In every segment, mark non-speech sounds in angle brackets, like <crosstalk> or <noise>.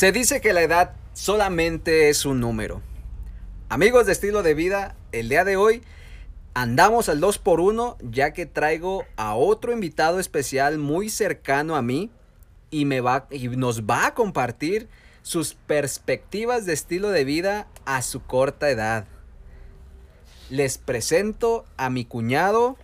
Se dice que la edad solamente es un número. Amigos de estilo de vida, el día de hoy andamos al 2 por 1 ya que traigo a otro invitado especial muy cercano a mí y, me va, y nos va a compartir sus perspectivas de estilo de vida a su corta edad. Les presento a mi cuñado.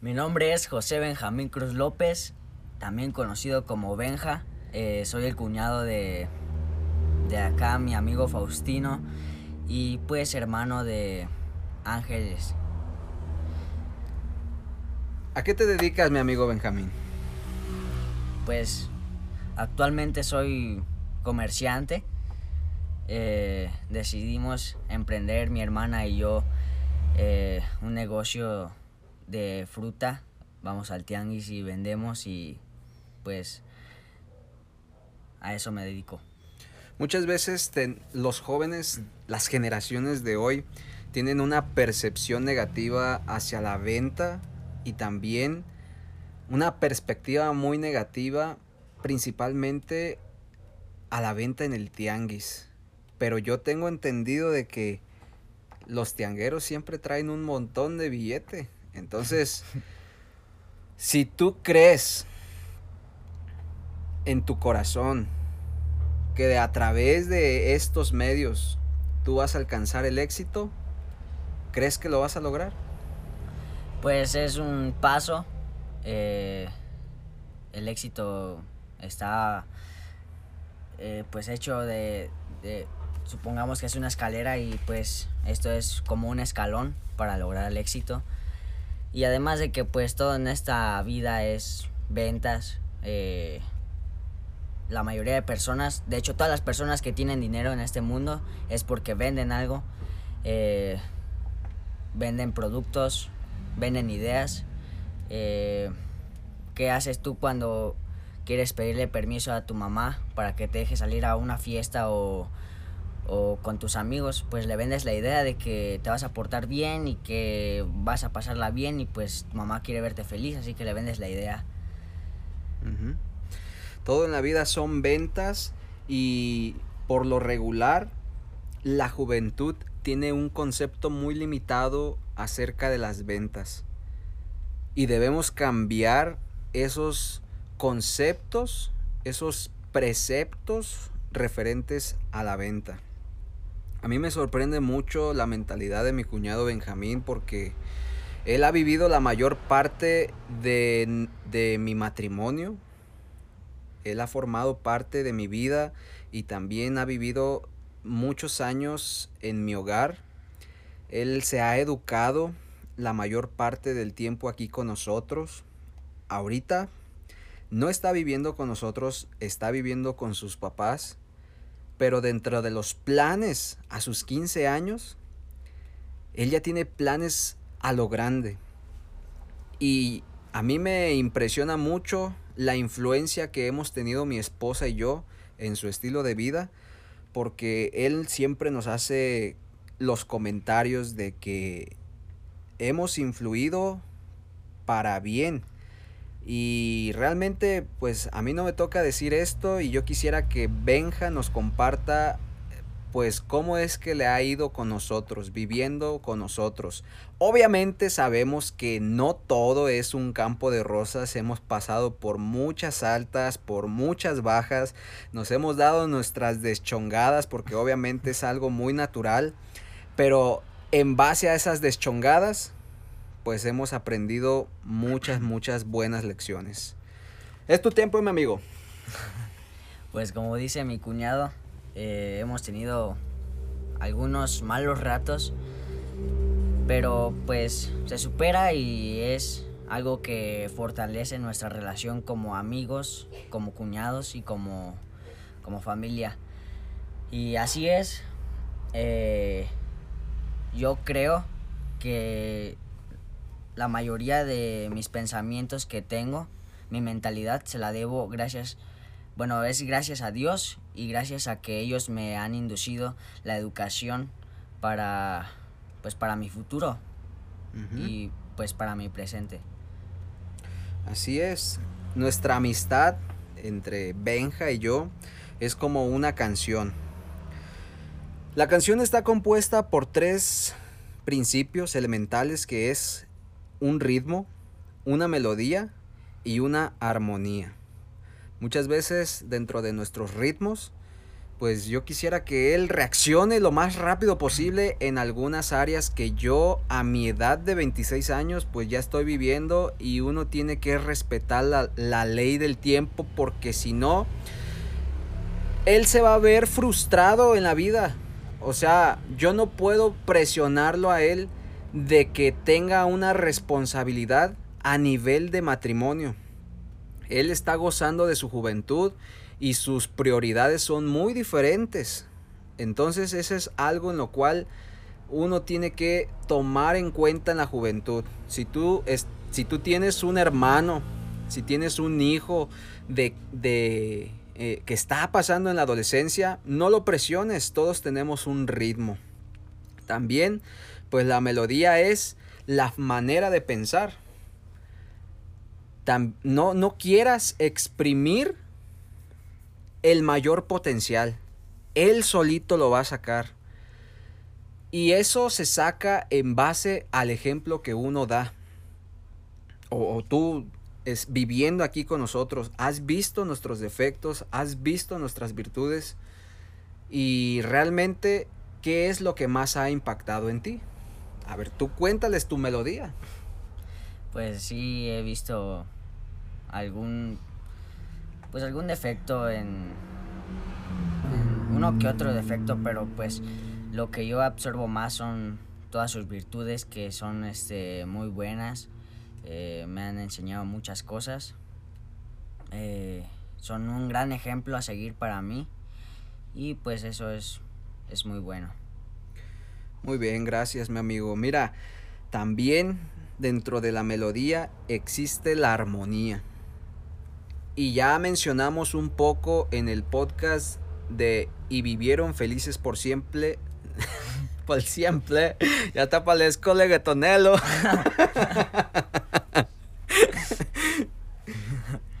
Mi nombre es José Benjamín Cruz López, también conocido como Benja. Eh, soy el cuñado de, de acá, mi amigo Faustino, y pues hermano de Ángeles. ¿A qué te dedicas, mi amigo Benjamín? Pues actualmente soy comerciante. Eh, decidimos emprender mi hermana y yo eh, un negocio de fruta. Vamos al tianguis y vendemos y pues a eso me dedico. Muchas veces los jóvenes, las generaciones de hoy, tienen una percepción negativa hacia la venta y también una perspectiva muy negativa principalmente a la venta en el tianguis. Pero yo tengo entendido de que los tiangueros siempre traen un montón de billete. Entonces, <laughs> si tú crees en tu corazón que a través de estos medios tú vas a alcanzar el éxito, ¿crees que lo vas a lograr? Pues es un paso. Eh, el éxito está eh, pues hecho de, supongamos que es una escalera y pues esto es como un escalón para lograr el éxito. Y además de que pues todo en esta vida es ventas, eh, la mayoría de personas, de hecho todas las personas que tienen dinero en este mundo es porque venden algo, eh, venden productos, venden ideas. ¿Qué haces tú cuando quieres pedirle permiso a tu mamá para que te deje salir a una fiesta o, con tus amigos, pues le vendes la idea de que te vas a portar bien y que vas a pasarla bien y pues mamá quiere verte feliz, así que le vendes la idea. Todo en la vida son ventas y por lo regular la juventud tiene un concepto muy limitado acerca de las ventas y debemos cambiar esos conceptos, esos preceptos referentes a la venta. A mí me sorprende mucho la mentalidad de mi cuñado Benjamín porque él ha vivido la mayor parte de, de mi matrimonio. Él ha formado parte de mi vida y también ha vivido muchos años en mi hogar. Él se ha educado la mayor parte del tiempo aquí con nosotros. Ahorita no está viviendo con nosotros, está viviendo con sus papás, pero dentro de los planes a sus 15 años, él ya tiene planes a lo grande. Y a mí me impresiona mucho la influencia que hemos tenido mi esposa y yo en su estilo de vida, porque él siempre nos hace los comentarios de que hemos influido para bien. Y realmente, pues a mí no me toca decir esto y yo quisiera que Benja nos comparta pues cómo es que le ha ido con nosotros, viviendo con nosotros. Obviamente sabemos que no todo es un campo de rosas, hemos pasado por muchas altas, por muchas bajas, nos hemos dado nuestras deschongadas porque obviamente es algo muy natural, pero en base a esas deschongadas pues hemos aprendido muchas, muchas buenas lecciones. Es tu tiempo, mi amigo. Pues como dice mi cuñado, eh, hemos tenido algunos malos ratos, pero pues se supera y es algo que fortalece nuestra relación como amigos, como cuñados y como, como familia. Y así es, eh, yo creo que la mayoría de mis pensamientos que tengo, mi mentalidad, se la debo gracias, bueno, es gracias a Dios y gracias a que ellos me han inducido la educación para, pues para mi futuro y pues para mi presente. Así es, nuestra amistad entre Benja y yo es como una canción. La canción está compuesta por tres principios elementales que es un ritmo, una melodía y una armonía. Muchas veces dentro de nuestros ritmos, pues yo quisiera que él reaccione lo más rápido posible en algunas áreas que yo a mi edad de 26 años pues ya estoy viviendo y uno tiene que respetar la, la ley del tiempo porque si no, él se va a ver frustrado en la vida. O sea, yo no puedo presionarlo a él de que tenga una responsabilidad a nivel de matrimonio. Él está gozando de su juventud y sus prioridades son muy diferentes. Entonces eso es algo en lo cual uno tiene que tomar en cuenta en la juventud. Si tú, es, si tú tienes un hermano, si tienes un hijo de, de eh, que está pasando en la adolescencia, no lo presiones, todos tenemos un ritmo. También, pues la melodía es la manera de pensar no, no quieras exprimir el mayor potencial. Él solito lo va a sacar. Y eso se saca en base al ejemplo que uno da. O, tú es, viviendo aquí con nosotros, has visto nuestros defectos, has visto nuestras virtudes. Y realmente, ¿qué es lo que más ha impactado en ti? A ver, tú cuéntales tu melodía. Pues sí, he visto algún pues algún defecto en, uno que otro defecto, pero pues lo que yo absorbo más son todas sus virtudes que son este muy buenas, eh, me han enseñado muchas cosas, eh, son un gran ejemplo a seguir para mí y pues eso es, es muy bueno. Muy bien, gracias mi amigo. Mira, también dentro de la melodía existe la armonía. Y ya mencionamos un poco en el podcast de Y vivieron felices por siempre. <laughs> por siempre. Ya está palesco leguetonelo. <laughs>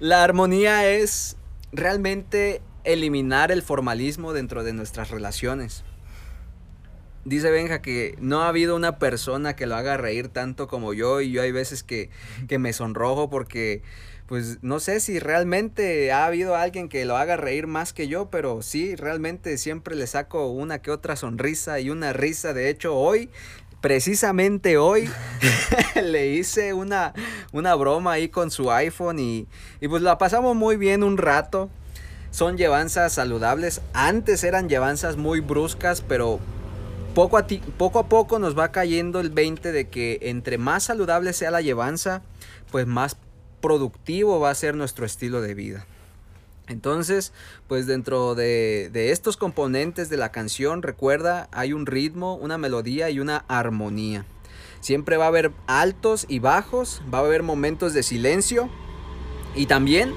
La armonía es realmente eliminar el formalismo dentro de nuestras relaciones. Dice Benja que no ha habido una persona que lo haga reír tanto como yo y yo hay veces que, que me sonrojo porque pues no sé si realmente ha habido alguien que lo haga reír más que yo, pero sí, realmente siempre le saco una que otra sonrisa y una risa. De hecho, hoy precisamente hoy <laughs> <laughs> le hice una, una broma ahí con su iPhone y, y, pues la pasamos muy bien un rato. Son llevanzas saludables. Antes eran llevanzas muy bruscas, pero poco a, poco a poco nos va cayendo el 20 de que entre más saludable sea la llevanza, pues más productivo va a ser nuestro estilo de vida. Entonces, pues dentro de, estos componentes de la canción, recuerda, hay un ritmo, una melodía y una armonía. Siempre va a haber altos y bajos, va a haber momentos de silencio y también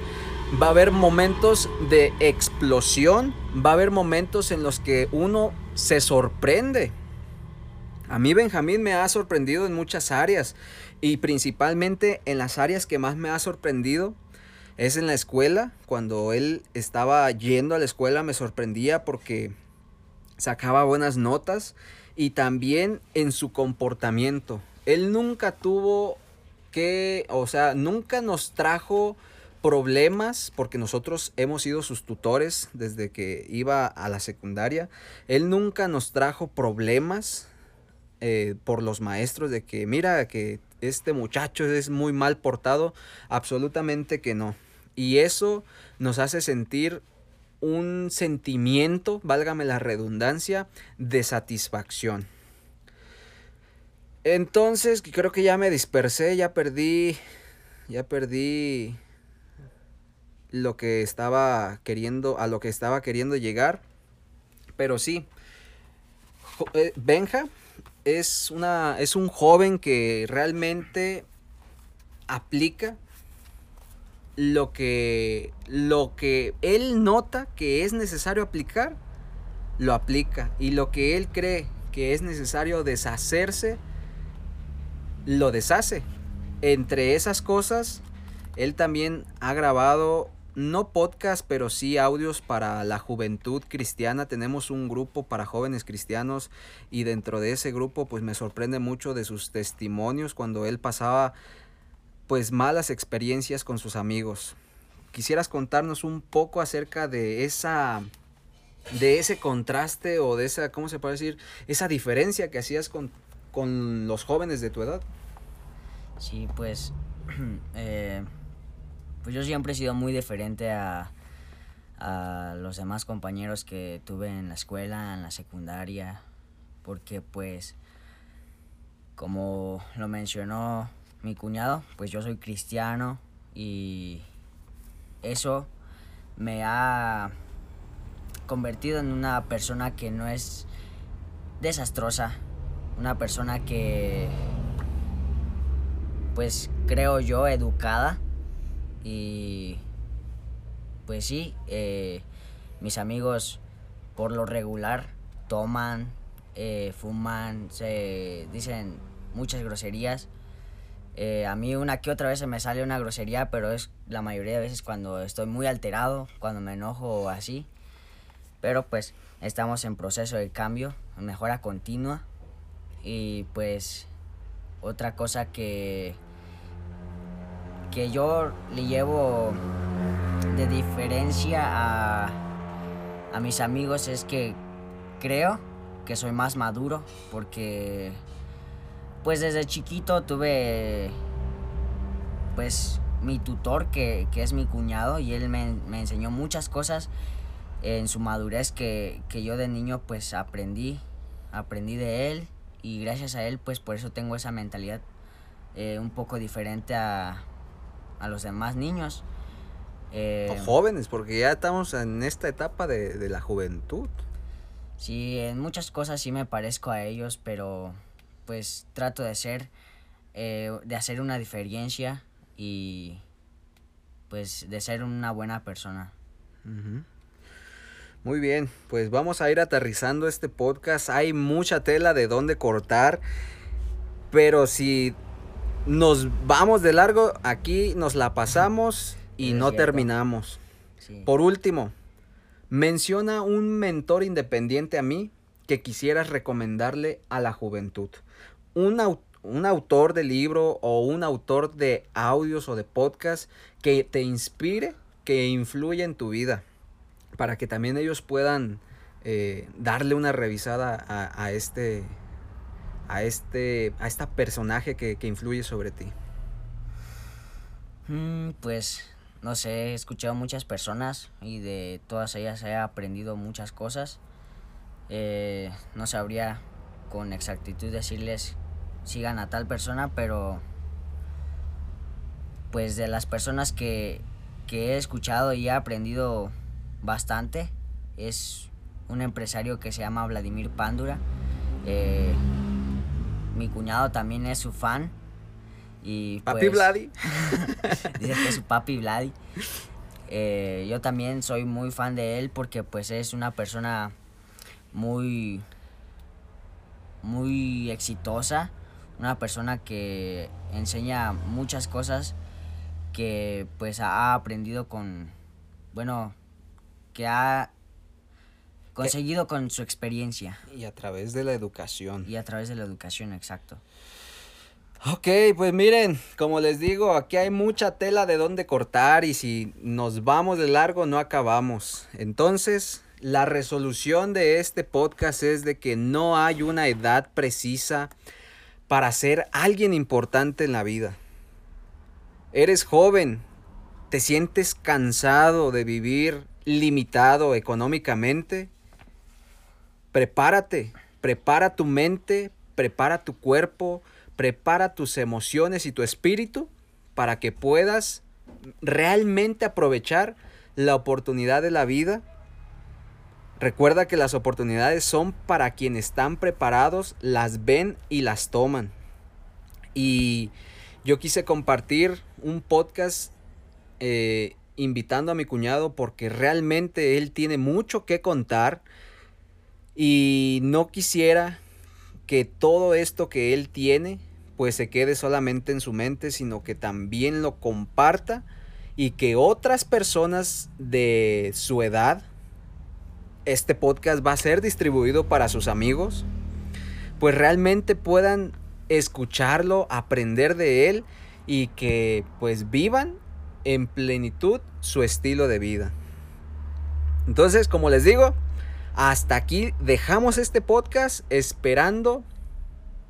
va a haber momentos de explosión, va a haber momentos en los que uno se sorprende. A mí Benjamín me ha sorprendido en muchas áreas. Y principalmente en las áreas que más me ha sorprendido es en la escuela. Cuando él estaba yendo a la escuela me sorprendía porque sacaba buenas notas y también en su comportamiento. Él nunca tuvo que, o sea, nunca nos trajo problemas porque nosotros hemos sido sus tutores desde que iba a la secundaria. Él nunca nos trajo problemas eh, por los maestros de que mira que este muchacho es muy mal portado, absolutamente que no. Y eso nos hace sentir un sentimiento, válgame la redundancia, de satisfacción. Entonces, creo que ya me dispersé, ya perdí, ya perdí lo que estaba queriendo, a lo que estaba queriendo llegar. Pero sí, eh, Benja es, una, es un joven que realmente aplica lo que, lo que él nota que es necesario aplicar, lo aplica. Y lo que él cree que es necesario deshacerse, lo deshace. Entre esas cosas, él también ha grabado no podcast, pero sí audios para la juventud cristiana. Tenemos un grupo para jóvenes cristianos y dentro de ese grupo pues me sorprende mucho de sus testimonios cuando él pasaba pues malas experiencias con sus amigos. Quisieras contarnos un poco acerca de esa de ese contraste o de esa, ¿cómo se puede decir? Esa diferencia que hacías con, con los jóvenes de tu edad. Sí, pues <clears throat> eh, pues yo siempre he sido muy diferente a, a los demás compañeros que tuve en la escuela, en la secundaria, porque pues, como lo mencionó mi cuñado, pues yo soy cristiano y eso me ha convertido en una persona que no es desastrosa, una persona que, pues creo yo, educada y pues sí, eh, mis amigos por lo regular toman, eh, fuman, se dicen muchas groserías. Eh, a mí una que otra vez se me sale una grosería, pero es la mayoría de veces cuando estoy muy alterado, cuando me enojo o así. Pero pues estamos en proceso de cambio, mejora continua. Y pues otra cosa que que yo le llevo de diferencia a, a mis amigos es que creo que soy más maduro porque pues desde chiquito tuve pues mi tutor que, que es mi cuñado y él me, me, enseñó muchas cosas en su madurez que, que yo de niño pues aprendí, aprendí de él y gracias a él pues por eso tengo esa mentalidad eh, un poco diferente a, a los demás niños. Eh, o jóvenes, porque ya estamos en esta etapa de, de, la juventud. Sí, en muchas cosas sí me parezco a ellos, pero pues trato de ser, eh, de hacer una diferencia y pues de ser una buena persona. Uh -huh. Muy bien, pues vamos a ir aterrizando este podcast. Hay mucha tela de dónde cortar, pero si nos vamos de largo, aquí nos la pasamos y es no cierto. terminamos. Sí. Por último, menciona un mentor independiente a mí que quisieras recomendarle a la juventud. Un, un, autor de libro o un autor de audios o de podcast que te inspire, que influya en tu vida, para que también ellos puedan eh, darle una revisada a, a este a este a esta personaje que, que influye sobre ti? Mm, pues no sé, he escuchado muchas personas y de todas ellas he aprendido muchas cosas. Eh, no sabría con exactitud decirles sigan a tal persona, pero pues de las personas que, que he escuchado y he aprendido bastante es un empresario que se llama Vladimir Pándura. Eh, mi cuñado también es su fan. Y papi pues, Vladi. <laughs> dice que es su papi Vladi. Eh, yo también soy muy fan de él porque pues es una persona muy muy exitosa, una persona que enseña muchas cosas que pues ha aprendido con bueno, que ha conseguido con su experiencia. Y a través de la educación. Y a través de la educación, exacto. Ok, pues miren, como les digo, aquí hay mucha tela de dónde cortar y si nos vamos de largo no acabamos. Entonces, la resolución de este podcast es de que no hay una edad precisa para ser alguien importante en la vida. Eres joven, te sientes cansado de vivir limitado económicamente, prepárate, prepara tu mente, prepara tu cuerpo, prepara tus emociones y tu espíritu para que puedas realmente aprovechar la oportunidad de la vida. Recuerda que las oportunidades son para quienes están preparados, las ven y las toman. Y yo quise compartir un podcast eh, invitando a mi cuñado porque realmente él tiene mucho que contar y no quisiera que todo esto que él tiene pues se quede solamente en su mente, sino que también lo comparta y que otras personas de su edad, este podcast va a ser distribuido para sus amigos, pues realmente puedan escucharlo, aprender de él y que pues vivan en plenitud su estilo de vida. Entonces, como les digo, hasta aquí dejamos este podcast esperando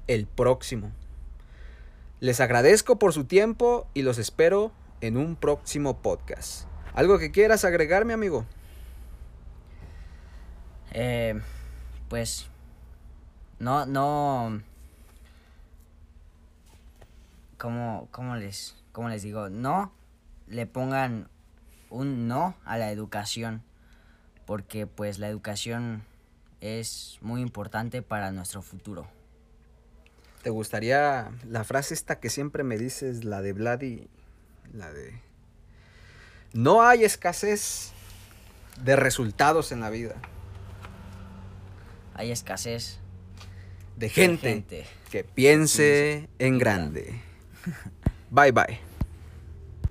el próximo. Les agradezco por su tiempo y los espero en un próximo podcast. ¿Algo que quieras agregar, mi amigo? Eh, pues no, no. ¿Cómo, cómo les, cómo les digo? No le pongan un no a la educación, porque pues la educación es muy importante para nuestro futuro. ¿Te gustaría la frase esta que siempre me dices, la de Vladi, la de... No hay escasez de resultados en la vida. Hay escasez de gente, que piense en grande. Bye bye.